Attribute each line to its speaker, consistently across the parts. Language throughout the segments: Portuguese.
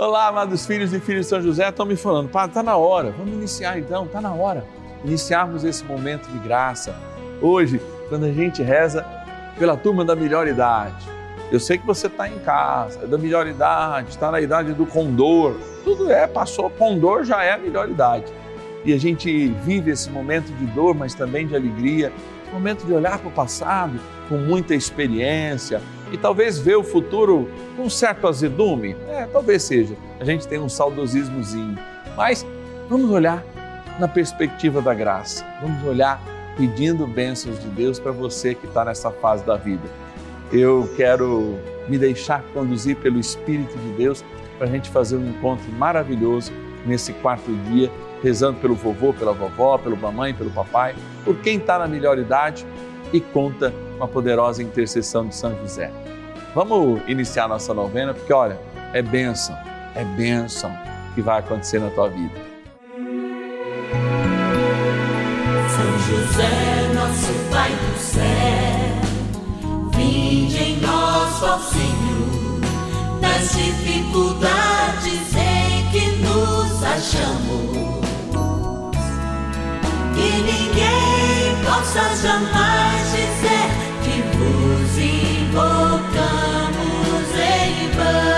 Speaker 1: Olá, amados filhos e filhas de São José, estão me falando, Padre, está na hora, vamos iniciar então, está na hora. Iniciarmos esse momento de graça. Hoje, quando a gente reza pela turma da melhor idade. Eu sei que você está em casa, é da melhor idade, está na idade do condor. Tudo é, passou, condor já é a melhor idade. E a gente vive esse momento de dor, mas também de alegria, momento de olhar para o passado com muita experiência e talvez ver o futuro com um certo azedume. É, talvez seja. A gente tem um saudosismozinho. Mas vamos olhar na perspectiva da graça. Vamos olhar pedindo bênçãos de Deus para você que está nessa fase da vida. Eu quero me deixar conduzir pelo Espírito de Deus para a gente fazer um encontro maravilhoso nesse quarto dia, rezando pelo vovô, pela vovó, pelo mamãe, pelo papai, por quem está na melhor idade e conta com a poderosa intercessão de São José. Vamos iniciar nossa novena, porque olha, é bênção, é bênção que vai acontecer na tua vida.
Speaker 2: José, nosso Pai do céu, vinde em nós, ó Senhor, nas dificuldades em que nos achamos. Que ninguém possa jamais dizer que vos invocamos em vão.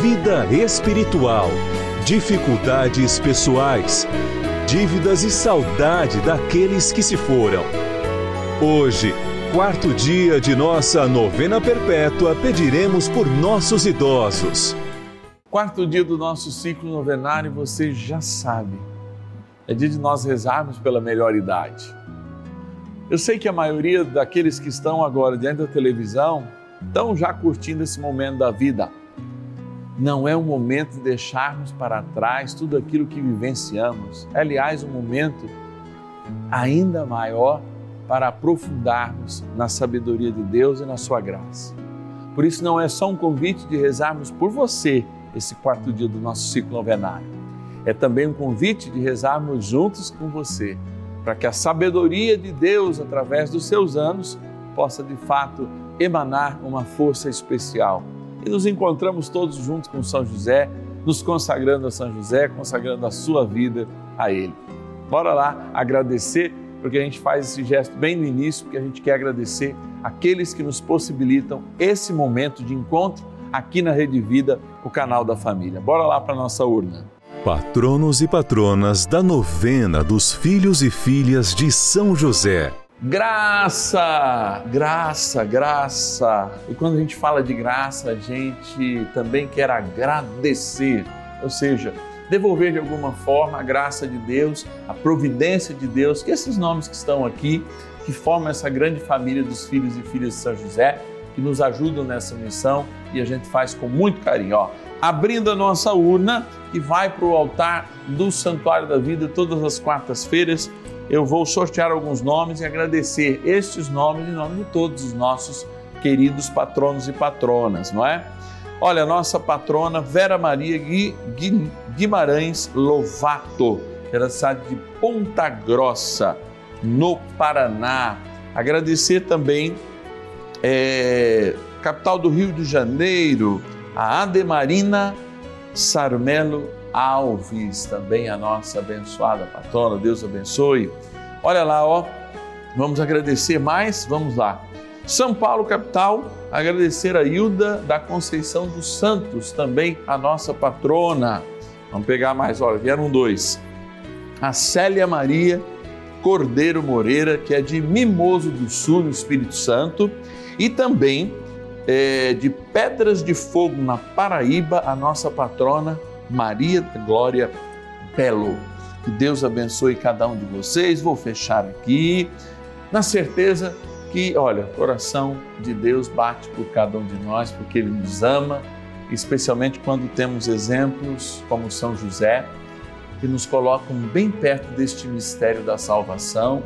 Speaker 3: vida espiritual, dificuldades pessoais, dívidas e saudade daqueles que se foram. Hoje, quarto dia de nossa novena perpétua, pediremos por nossos idosos.
Speaker 1: Quarto dia do nosso ciclo novenário, você já sabe. É dia de nós rezarmos pela melhor idade. Eu sei que a maioria daqueles que estão agora diante da televisão estão já curtindo esse momento da vida. Não é o momento de deixarmos para trás tudo aquilo que vivenciamos. É, aliás, um momento ainda maior para aprofundarmos na sabedoria de Deus e na sua graça. Por isso, não é só um convite de rezarmos por você esse quarto dia do nosso ciclo novenário. É também um convite de rezarmos juntos com você, para que a sabedoria de Deus, através dos seus anos, possa de fato emanar uma força especial. E nos encontramos todos juntos com São José, nos consagrando a São José, consagrando a sua vida a Ele. Bora lá agradecer, porque a gente faz esse gesto bem no início, porque a gente quer agradecer aqueles que nos possibilitam esse momento de encontro aqui na Rede Vida, o canal da família. Bora lá para nossa urna.
Speaker 3: Patronos e patronas da novena dos filhos e filhas de São José.
Speaker 1: Graça, graça, graça. E quando a gente fala de graça, a gente também quer agradecer, ou seja, devolver de alguma forma a graça de Deus, a providência de Deus, que esses nomes que estão aqui, que formam essa grande família dos filhos e filhas de São José, que nos ajudam nessa missão e a gente faz com muito carinho. Ó, abrindo a nossa urna, que vai para o altar do Santuário da Vida todas as quartas-feiras eu vou sortear alguns nomes e agradecer estes nomes em nome de todos os nossos queridos patronos e patronas, não é? Olha, nossa patrona Vera Maria Gui, Gui, Guimarães Lovato, da cidade de Ponta Grossa, no Paraná. Agradecer também, é, capital do Rio de Janeiro, a Ademarina Sarmelo Alves, também a nossa abençoada patrona, Deus abençoe. Olha lá, ó, vamos agradecer mais, vamos lá. São Paulo, capital, agradecer a Hilda da Conceição dos Santos, também a nossa patrona. Vamos pegar mais, olha, vieram dois. A Célia Maria Cordeiro Moreira, que é de Mimoso do Sul, no Espírito Santo, e também é, de Pedras de Fogo, na Paraíba, a nossa patrona Maria da Glória Belo. Que Deus abençoe cada um de vocês. Vou fechar aqui, na certeza que, olha, o coração de Deus bate por cada um de nós, porque Ele nos ama, especialmente quando temos exemplos como São José, que nos colocam bem perto deste mistério da salvação,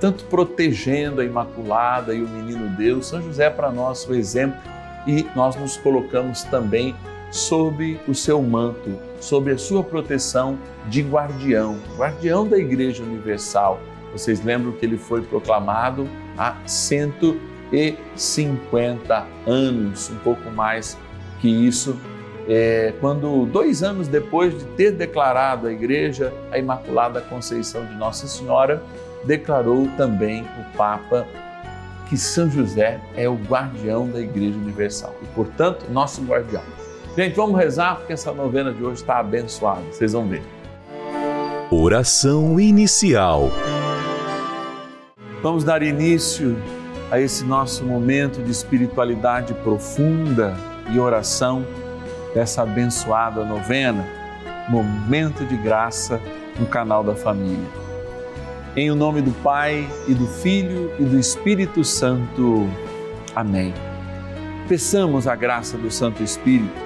Speaker 1: tanto protegendo a Imaculada e o Menino Deus. São José é para nós o exemplo e nós nos colocamos também sob o seu manto, sob a sua proteção de guardião, guardião da Igreja Universal. Vocês lembram que ele foi proclamado há 150 anos, um pouco mais que isso, é, quando dois anos depois de ter declarado a Igreja a Imaculada Conceição de Nossa Senhora, declarou também o Papa que São José é o guardião da Igreja Universal e, portanto, nosso guardião. Gente, vamos rezar porque essa novena de hoje está abençoada, vocês vão ver.
Speaker 3: Oração inicial.
Speaker 1: Vamos dar início a esse nosso momento de espiritualidade profunda e oração dessa abençoada novena, Momento de Graça no canal da Família. Em o nome do Pai e do Filho e do Espírito Santo. Amém. Peçamos a graça do Santo Espírito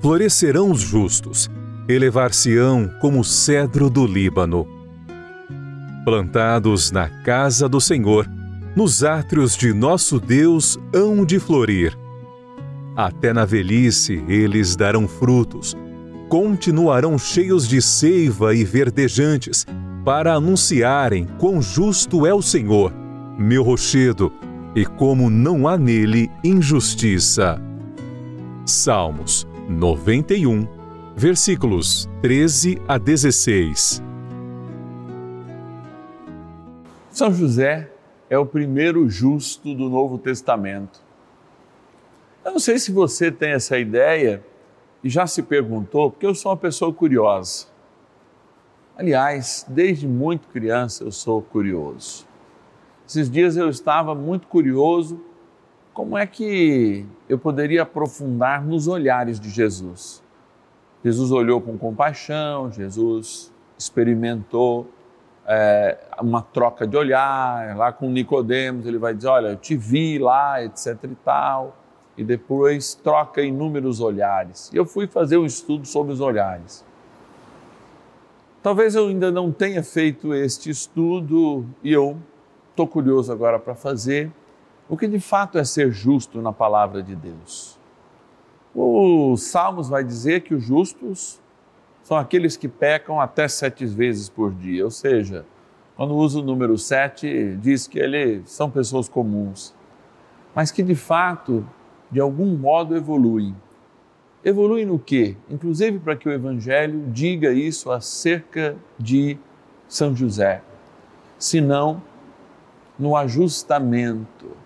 Speaker 3: florescerão os justos, elevar-se-ão como o cedro do Líbano. Plantados na casa do Senhor, nos átrios de nosso Deus hão de florir. Até na velhice eles darão frutos, continuarão cheios de seiva e verdejantes, para anunciarem quão justo é o Senhor, meu rochedo, e como não há nele injustiça. Salmos 91, versículos 13 a 16.
Speaker 1: São José é o primeiro justo do Novo Testamento. Eu não sei se você tem essa ideia e já se perguntou, porque eu sou uma pessoa curiosa. Aliás, desde muito criança eu sou curioso. Esses dias eu estava muito curioso como é que eu poderia aprofundar nos olhares de Jesus? Jesus olhou com compaixão, Jesus experimentou é, uma troca de olhar, lá com Nicodemos, ele vai dizer, olha, eu te vi lá, etc e tal, e depois troca inúmeros olhares. E eu fui fazer um estudo sobre os olhares. Talvez eu ainda não tenha feito este estudo e eu estou curioso agora para fazer. O que de fato é ser justo na palavra de Deus? O Salmos vai dizer que os justos são aqueles que pecam até sete vezes por dia, ou seja, quando usa o número sete, diz que eles são pessoas comuns, mas que de fato, de algum modo, evoluem Evolui no quê? Inclusive para que o Evangelho diga isso acerca de São José, senão no ajustamento.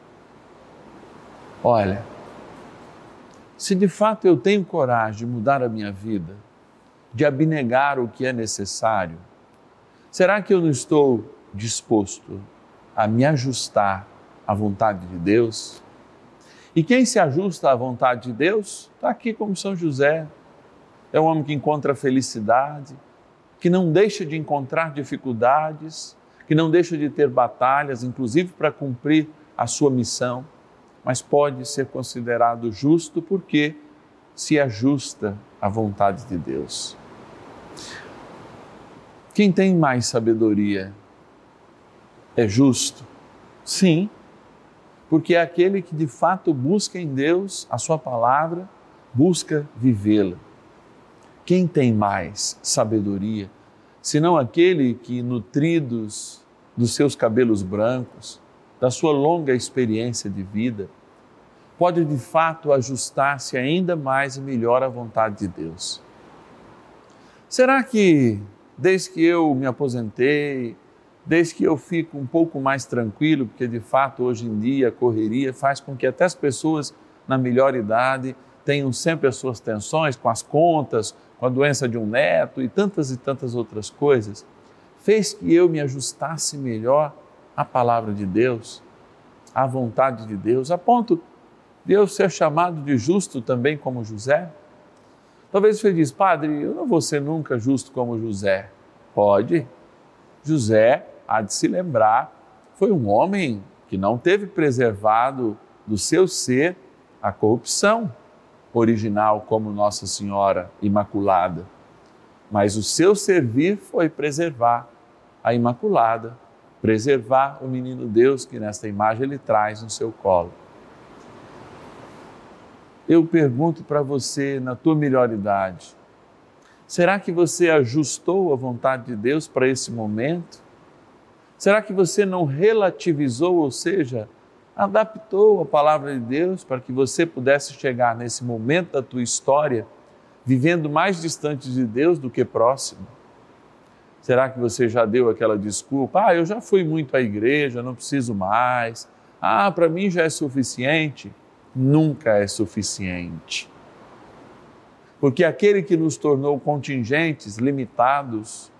Speaker 1: Olha, se de fato eu tenho coragem de mudar a minha vida, de abnegar o que é necessário, será que eu não estou disposto a me ajustar à vontade de Deus? E quem se ajusta à vontade de Deus está aqui como São José. É um homem que encontra felicidade, que não deixa de encontrar dificuldades, que não deixa de ter batalhas, inclusive para cumprir a sua missão, mas pode ser considerado justo porque se ajusta à vontade de Deus. Quem tem mais sabedoria é justo? Sim porque é aquele que de fato busca em Deus a Sua palavra, busca vivê-la. Quem tem mais sabedoria, senão aquele que, nutridos dos seus cabelos brancos, da sua longa experiência de vida, pode de fato ajustar-se ainda mais e melhor à vontade de Deus? Será que, desde que eu me aposentei, desde que eu fico um pouco mais tranquilo, porque de fato hoje em dia a correria faz com que até as pessoas na melhor idade tenham sempre as suas tensões com as contas, com a doença de um neto e tantas e tantas outras coisas, fez que eu me ajustasse melhor à palavra de Deus, à vontade de Deus, a ponto de eu ser chamado de justo também como José. Talvez você diz, padre, eu não vou ser nunca justo como José. Pode. José há de se lembrar, foi um homem que não teve preservado do seu ser a corrupção original como Nossa Senhora Imaculada. Mas o seu servir foi preservar a Imaculada, preservar o menino Deus que nesta imagem ele traz no seu colo. Eu pergunto para você, na tua melhor idade, será que você ajustou a vontade de Deus para esse momento? Será que você não relativizou, ou seja, adaptou a palavra de Deus para que você pudesse chegar nesse momento da tua história vivendo mais distante de Deus do que próximo? Será que você já deu aquela desculpa? Ah, eu já fui muito à igreja, não preciso mais. Ah, para mim já é suficiente. Nunca é suficiente. Porque aquele que nos tornou contingentes, limitados,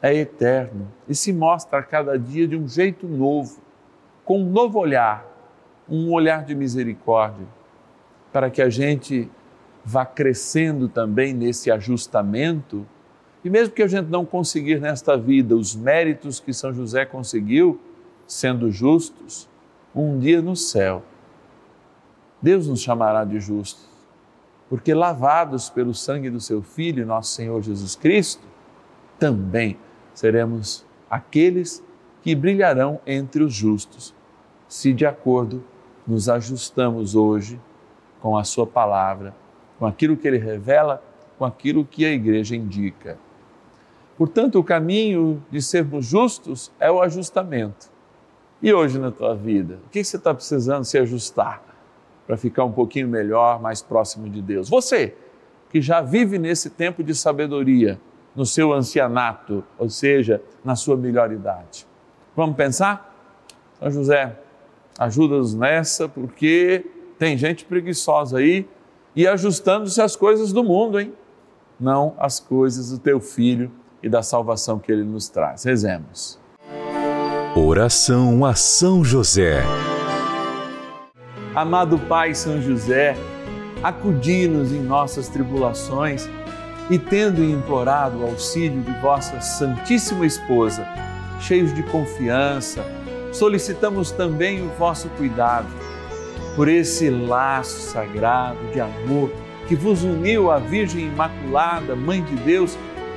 Speaker 1: é eterno e se mostra a cada dia de um jeito novo, com um novo olhar, um olhar de misericórdia, para que a gente vá crescendo também nesse ajustamento. E mesmo que a gente não conseguir nesta vida os méritos que São José conseguiu, sendo justos, um dia no céu, Deus nos chamará de justos, porque lavados pelo sangue do seu Filho, nosso Senhor Jesus Cristo, também seremos aqueles que brilharão entre os justos, se de acordo nos ajustamos hoje com a Sua palavra, com aquilo que Ele revela, com aquilo que a igreja indica. Portanto, o caminho de sermos justos é o ajustamento. E hoje na tua vida, o que você está precisando se ajustar para ficar um pouquinho melhor, mais próximo de Deus? Você que já vive nesse tempo de sabedoria, no seu ancianato, ou seja, na sua melhor idade. Vamos pensar? São José, ajuda-nos nessa, porque tem gente preguiçosa aí e ajustando-se às coisas do mundo, hein? Não às coisas do teu filho e da salvação que ele nos traz. Rezemos.
Speaker 3: Oração a São José.
Speaker 1: Amado Pai São José, acudi-nos em nossas tribulações e tendo implorado o auxílio de vossa Santíssima Esposa, cheios de confiança, solicitamos também o vosso cuidado por esse laço sagrado de amor que vos uniu à Virgem Imaculada, Mãe de Deus,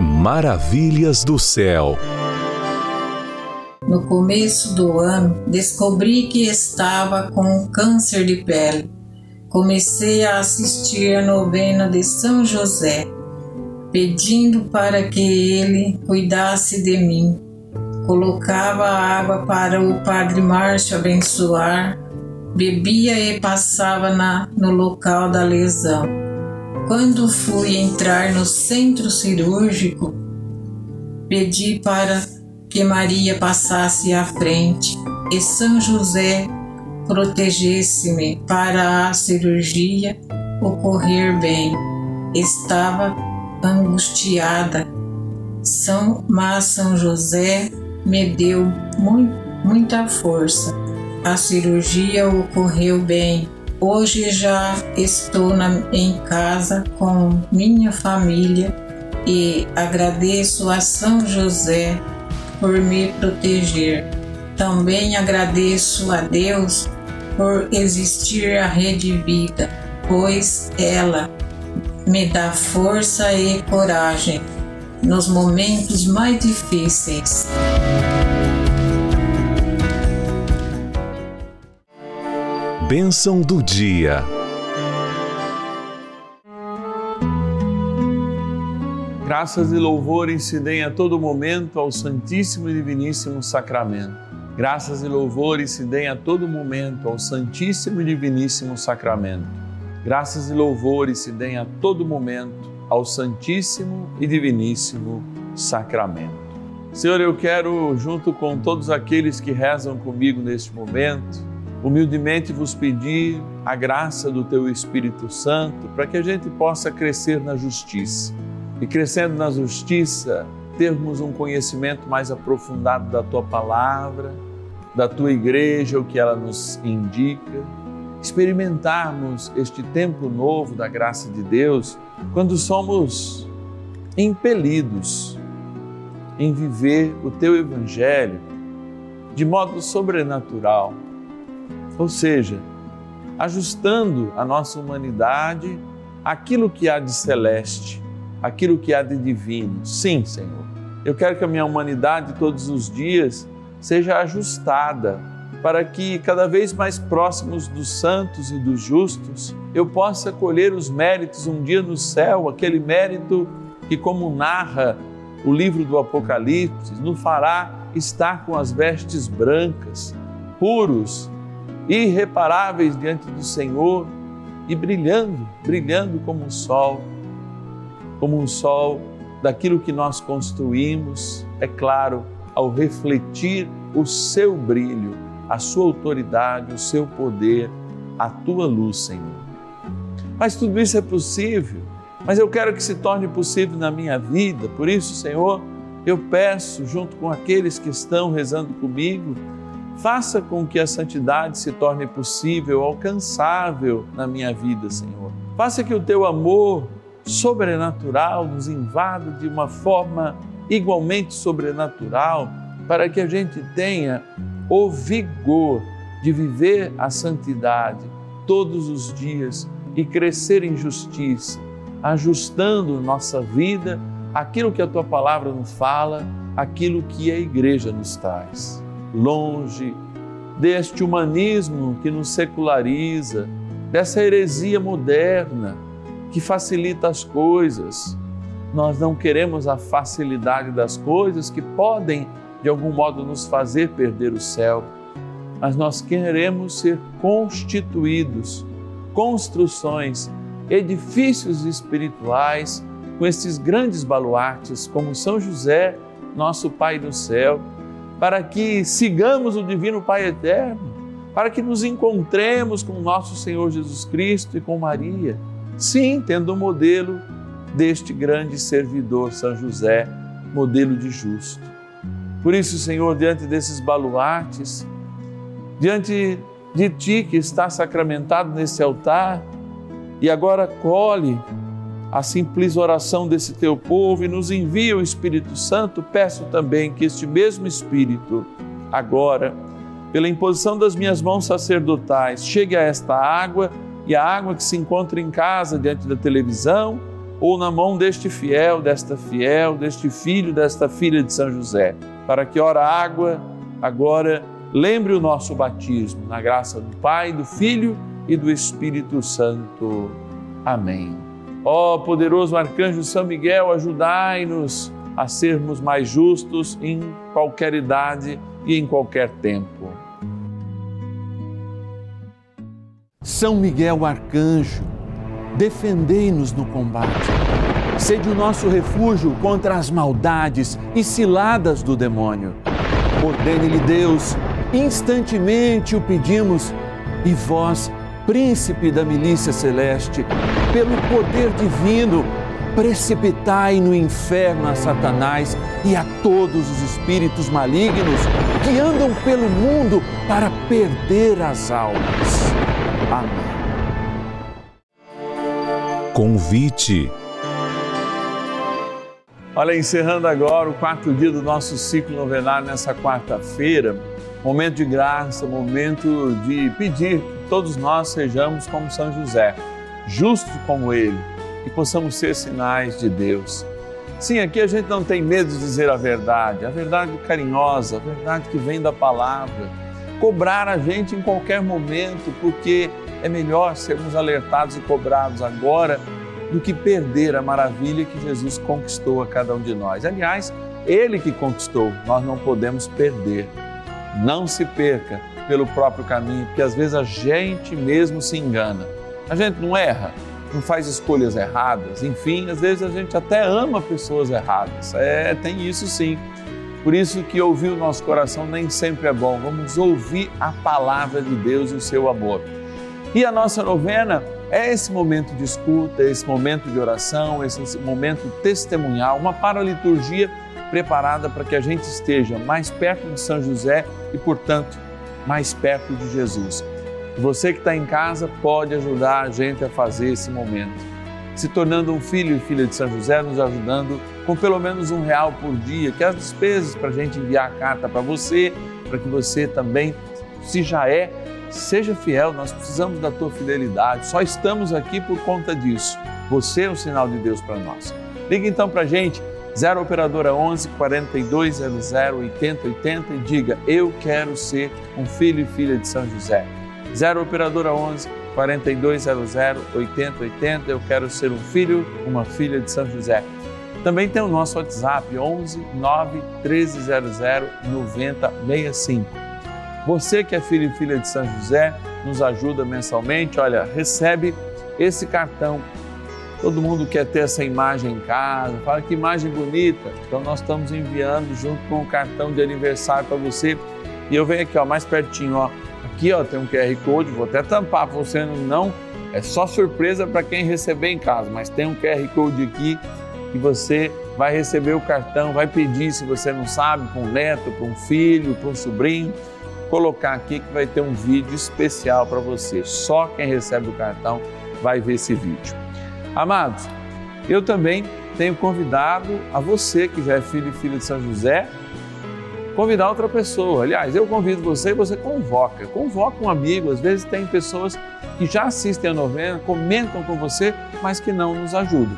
Speaker 3: Maravilhas do céu.
Speaker 4: No começo do ano, descobri que estava com câncer de pele. Comecei a assistir a novena de São José, pedindo para que ele cuidasse de mim. Colocava água para o Padre Márcio abençoar, bebia e passava na, no local da lesão. Quando fui entrar no centro cirúrgico, pedi para que Maria passasse à frente e São José protegesse-me para a cirurgia ocorrer bem. Estava angustiada, São, mas São José me deu muito, muita força. A cirurgia ocorreu bem. Hoje já estou na, em casa com minha família e agradeço a São José por me proteger. Também agradeço a Deus por existir a Rede Vida, pois ela me dá força e coragem nos momentos mais difíceis.
Speaker 3: Bênção do dia.
Speaker 1: Graças e louvores se deem a todo momento ao Santíssimo e Diviníssimo Sacramento. Graças e louvores se deem a todo momento ao Santíssimo e Diviníssimo Sacramento. Graças e louvores se deem a todo momento ao Santíssimo e Diviníssimo Sacramento. Senhor, eu quero, junto com todos aqueles que rezam comigo neste momento, humildemente vos pedir a graça do Teu Espírito Santo para que a gente possa crescer na justiça. E crescendo na justiça, termos um conhecimento mais aprofundado da Tua palavra, da Tua igreja, o que ela nos indica, experimentarmos este tempo novo da graça de Deus quando somos impelidos em viver o teu evangelho de modo sobrenatural, ou seja, ajustando a nossa humanidade àquilo que há de celeste, aquilo que há de divino. Sim, Senhor. Eu quero que a minha humanidade todos os dias seja ajustada para que cada vez mais próximos dos santos e dos justos eu possa colher os méritos um dia no céu, aquele mérito que, como narra o livro do Apocalipse, nos fará estar com as vestes brancas, puros, irreparáveis diante do Senhor e brilhando, brilhando como um sol, como um sol daquilo que nós construímos, é claro, ao refletir o seu brilho, a sua autoridade, o seu poder, a tua luz, Senhor. Mas tudo isso é possível, mas eu quero que se torne possível na minha vida, por isso, Senhor, eu peço, junto com aqueles que estão rezando comigo, faça com que a santidade se torne possível, alcançável na minha vida, Senhor. Faça que o teu amor sobrenatural nos invada de uma forma igualmente sobrenatural para que a gente tenha o vigor de viver a santidade todos os dias e crescer em justiça, ajustando nossa vida aquilo que a tua palavra nos fala, aquilo que a igreja nos traz. Longe deste humanismo que nos seculariza, dessa heresia moderna que facilita as coisas. Nós não queremos a facilidade das coisas que podem, de algum modo, nos fazer perder o céu, mas nós queremos ser constituídos, construções, edifícios espirituais com esses grandes baluartes, como São José, nosso Pai do céu para que sigamos o Divino Pai Eterno, para que nos encontremos com nosso Senhor Jesus Cristo e com Maria. Sim, tendo o modelo deste grande servidor, São José, modelo de justo. Por isso, Senhor, diante desses baluartes, diante de Ti que está sacramentado nesse altar, e agora colhe a simples oração desse teu povo e nos envia o Espírito Santo, peço também que este mesmo Espírito, agora, pela imposição das minhas mãos sacerdotais, chegue a esta água e a água que se encontra em casa diante da televisão ou na mão deste fiel, desta fiel, deste filho, desta filha de São José, para que, ora, água, agora lembre o nosso batismo, na graça do Pai, do Filho e do Espírito Santo. Amém. Ó poderoso arcanjo São Miguel, ajudai-nos a sermos mais justos em qualquer idade e em qualquer tempo. São Miguel arcanjo, defendei-nos no combate. Sede o nosso refúgio contra as maldades e ciladas do demônio. Ordene-lhe Deus, instantemente o pedimos, e vós, príncipe da milícia celeste, pelo poder divino, precipitai no inferno a Satanás e a todos os espíritos malignos que andam pelo mundo para perder as almas. Amém.
Speaker 3: Convite.
Speaker 1: Olha, encerrando agora o quarto dia do nosso ciclo novenário nessa quarta-feira, momento de graça, momento de pedir todos nós sejamos como São José justos como Ele e possamos ser sinais de Deus. Sim, aqui a gente não tem medo de dizer a verdade, a verdade carinhosa, a verdade que vem da palavra. Cobrar a gente em qualquer momento, porque é melhor sermos alertados e cobrados agora do que perder a maravilha que Jesus conquistou a cada um de nós. Aliás, Ele que conquistou, nós não podemos perder. Não se perca pelo próprio caminho, porque às vezes a gente mesmo se engana. A gente não erra, não faz escolhas erradas, enfim, às vezes a gente até ama pessoas erradas. É, tem isso sim. Por isso que ouvir o nosso coração nem sempre é bom. Vamos ouvir a palavra de Deus e o seu amor. E a nossa novena é esse momento de escuta, esse momento de oração, esse momento testemunhal, uma paraliturgia preparada para que a gente esteja mais perto de São José e, portanto, mais perto de Jesus. Você que está em casa pode ajudar a gente a fazer esse momento, se tornando um filho e filha de São José, nos ajudando com pelo menos um real por dia, que é as despesas para a gente enviar a carta para você, para que você também, se já é, seja fiel. Nós precisamos da tua fidelidade. Só estamos aqui por conta disso. Você é um sinal de Deus para nós. Liga então para a gente, 0 Operadora 11 4200 8080 e diga: Eu quero ser um filho e filha de São José. 0 Operadora 11 4200 8080. Eu quero ser um filho, uma filha de São José. Também tem o nosso WhatsApp 11 9 1300 9065. Você que é filho e filha de São José, nos ajuda mensalmente. Olha, recebe esse cartão. Todo mundo quer ter essa imagem em casa. Fala que imagem bonita. Então nós estamos enviando junto com o cartão de aniversário para você. E eu venho aqui, ó, mais pertinho, ó Aqui ó, tem um QR Code, vou até tampar para você não. É só surpresa para quem receber em casa, mas tem um QR Code aqui que você vai receber o cartão, vai pedir, se você não sabe, para um neto, para um filho, para um sobrinho, colocar aqui que vai ter um vídeo especial para você. Só quem recebe o cartão vai ver esse vídeo. Amados, eu também tenho convidado a você que já é filho e filha de São José convidar outra pessoa. Aliás, eu convido você e você convoca. Convoca um amigo. Às vezes tem pessoas que já assistem a novena, comentam com você, mas que não nos ajudam.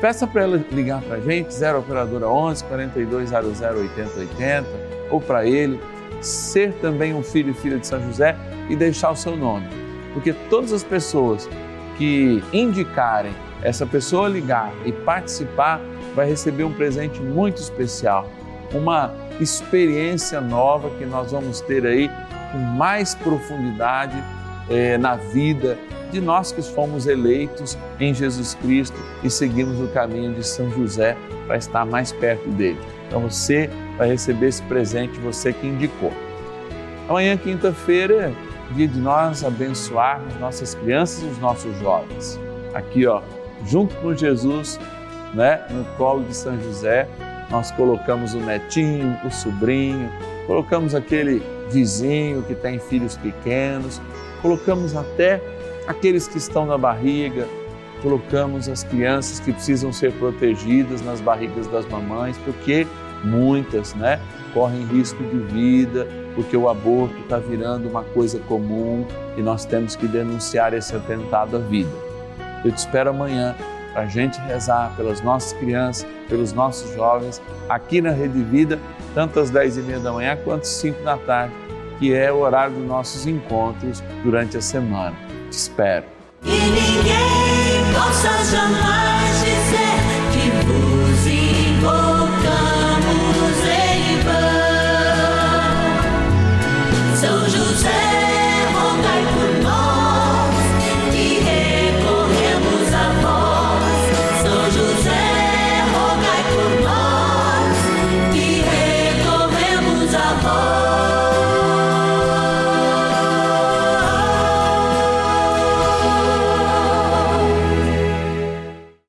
Speaker 1: Peça para ela ligar para a gente, 0 Operadora 11 4200 8080, ou para ele, ser também um filho e filha de São José e deixar o seu nome. Porque todas as pessoas que indicarem essa pessoa ligar e participar vai receber um presente muito especial, uma experiência nova que nós vamos ter aí com mais profundidade eh, na vida de nós que fomos eleitos em Jesus Cristo e seguimos o caminho de São José para estar mais perto dele. Então você vai receber esse presente, você que indicou. Amanhã, quinta-feira, dia de nós abençoarmos nossas crianças e os nossos jovens. Aqui, ó, junto com Jesus, né, no colo de São José, nós colocamos o netinho, o sobrinho, colocamos aquele vizinho que tem filhos pequenos, colocamos até aqueles que estão na barriga, colocamos as crianças que precisam ser protegidas nas barrigas das mamães, porque muitas, né, correm risco de vida, porque o aborto está virando uma coisa comum e nós temos que denunciar esse atentado à vida. Eu te espero amanhã para a gente rezar pelas nossas crianças, pelos nossos jovens, aqui na Rede Vida, tanto às 10 e meia da manhã quanto às 5 da tarde, que é o horário dos nossos encontros durante a semana. Te espero.